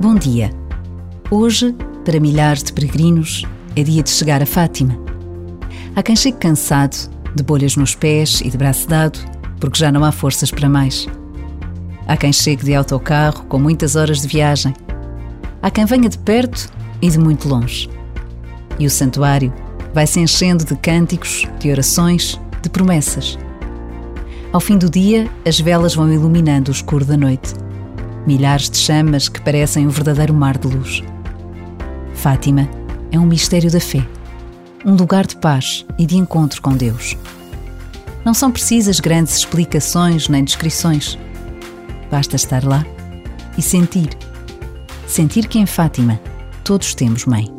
Bom dia. Hoje, para milhares de peregrinos, é dia de chegar a Fátima. Há quem chegue cansado, de bolhas nos pés e de braço dado, porque já não há forças para mais. Há quem chegue de autocarro com muitas horas de viagem. Há quem venha de perto e de muito longe. E o santuário vai se enchendo de cânticos, de orações, de promessas. Ao fim do dia, as velas vão iluminando o escuro da noite. Milhares de chamas que parecem um verdadeiro mar de luz. Fátima é um mistério da fé, um lugar de paz e de encontro com Deus. Não são precisas grandes explicações nem descrições. Basta estar lá e sentir. Sentir que em Fátima todos temos mãe.